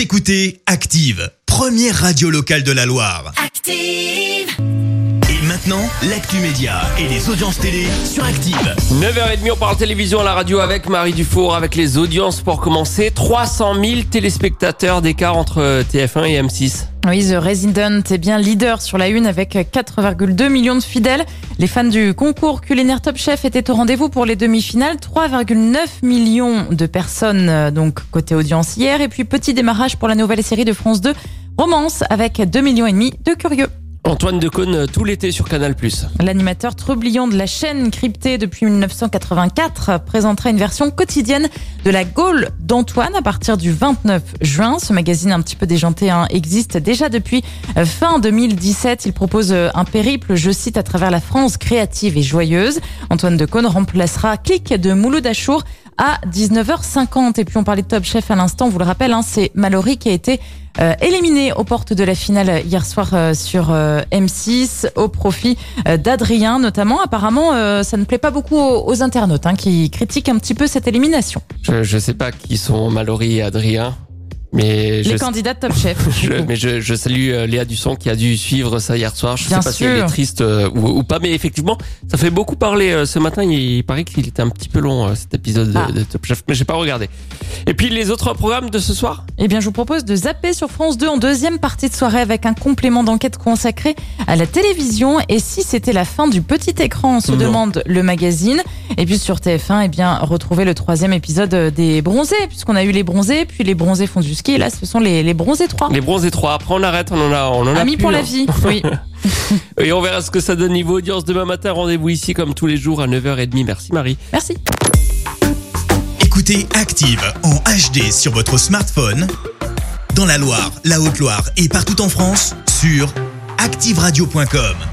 Vous écoutez Active, première radio locale de la Loire. Active. Et maintenant, l'actu média et les audiences télé sur Active. 9h30, on parle télévision à la radio avec Marie Dufour, avec les audiences pour commencer. 300 000 téléspectateurs d'écart entre TF1 et M6. Oui, The Resident est bien leader sur la une avec 4,2 millions de fidèles. Les fans du concours culinaire Top Chef étaient au rendez-vous pour les demi-finales. 3,9 millions de personnes euh, donc côté audience hier. Et puis petit démarrage pour la nouvelle série de France 2, Romance, avec 2 millions et demi de curieux. Antoine Decaune tout l'été sur Canal+. L'animateur trublion de la chaîne cryptée depuis 1984 présentera une version quotidienne de la Gaule d'Antoine à partir du 29 juin. Ce magazine un petit peu déjanté hein, existe déjà depuis euh, fin 2017. Il propose euh, un périple, je cite, à travers la France créative et joyeuse. Antoine Decaune remplacera Click de Mouloud Achour à 19h50. Et puis on parlait de Top Chef à l'instant, vous le rappelle, hein, c'est Mallory qui a été euh, éliminé aux portes de la finale hier soir euh, sur euh, M6 au profit euh, d'Adrien notamment. Apparemment, euh, ça ne plaît pas beaucoup aux, internautes hein, qui critiquent un petit peu cette élimination. Je, je sais pas qui sont Mallory et Adrien, mais je, Les candidats de Top Chef. je- mais je, je salue euh, Léa Dusson qui a dû suivre ça hier soir. Je Bien sais pas si elle sûr. est triste euh, ou, ou pas, mais effectivement, ça fait beaucoup parler euh, ce matin. Il, paraît qu'il était un petit peu long euh, cet épisode de, Ah. de Top Chef, mais j'ai pas regardé. Et puis les autres programmes de ce soir? Eh bien, je vous propose de zapper sur France 2 en deuxième partie de soirée avec un complément d'enquête consacré à la télévision. Et si c'était la fin du petit écran, on se Non. demande le magazine. Et puis sur TF1, eh bien, retrouver le troisième épisode des bronzés, puisqu'on a eu les bronzés, puis les bronzés font du ski. Et là, ce sont les, les bronzés 3. Les bronzés 3. Après on arrête, on en a, on en a Amis plus, pour la hein. vie. Oui. Et on verra ce que ça donne niveau audience demain matin. Rendez-vous ici comme tous les jours à 9h30. Merci Marie. Merci. Écoutez Active en HD sur votre smartphone, dans la Loire, la Haute-Loire et partout en France, sur activeradio.com.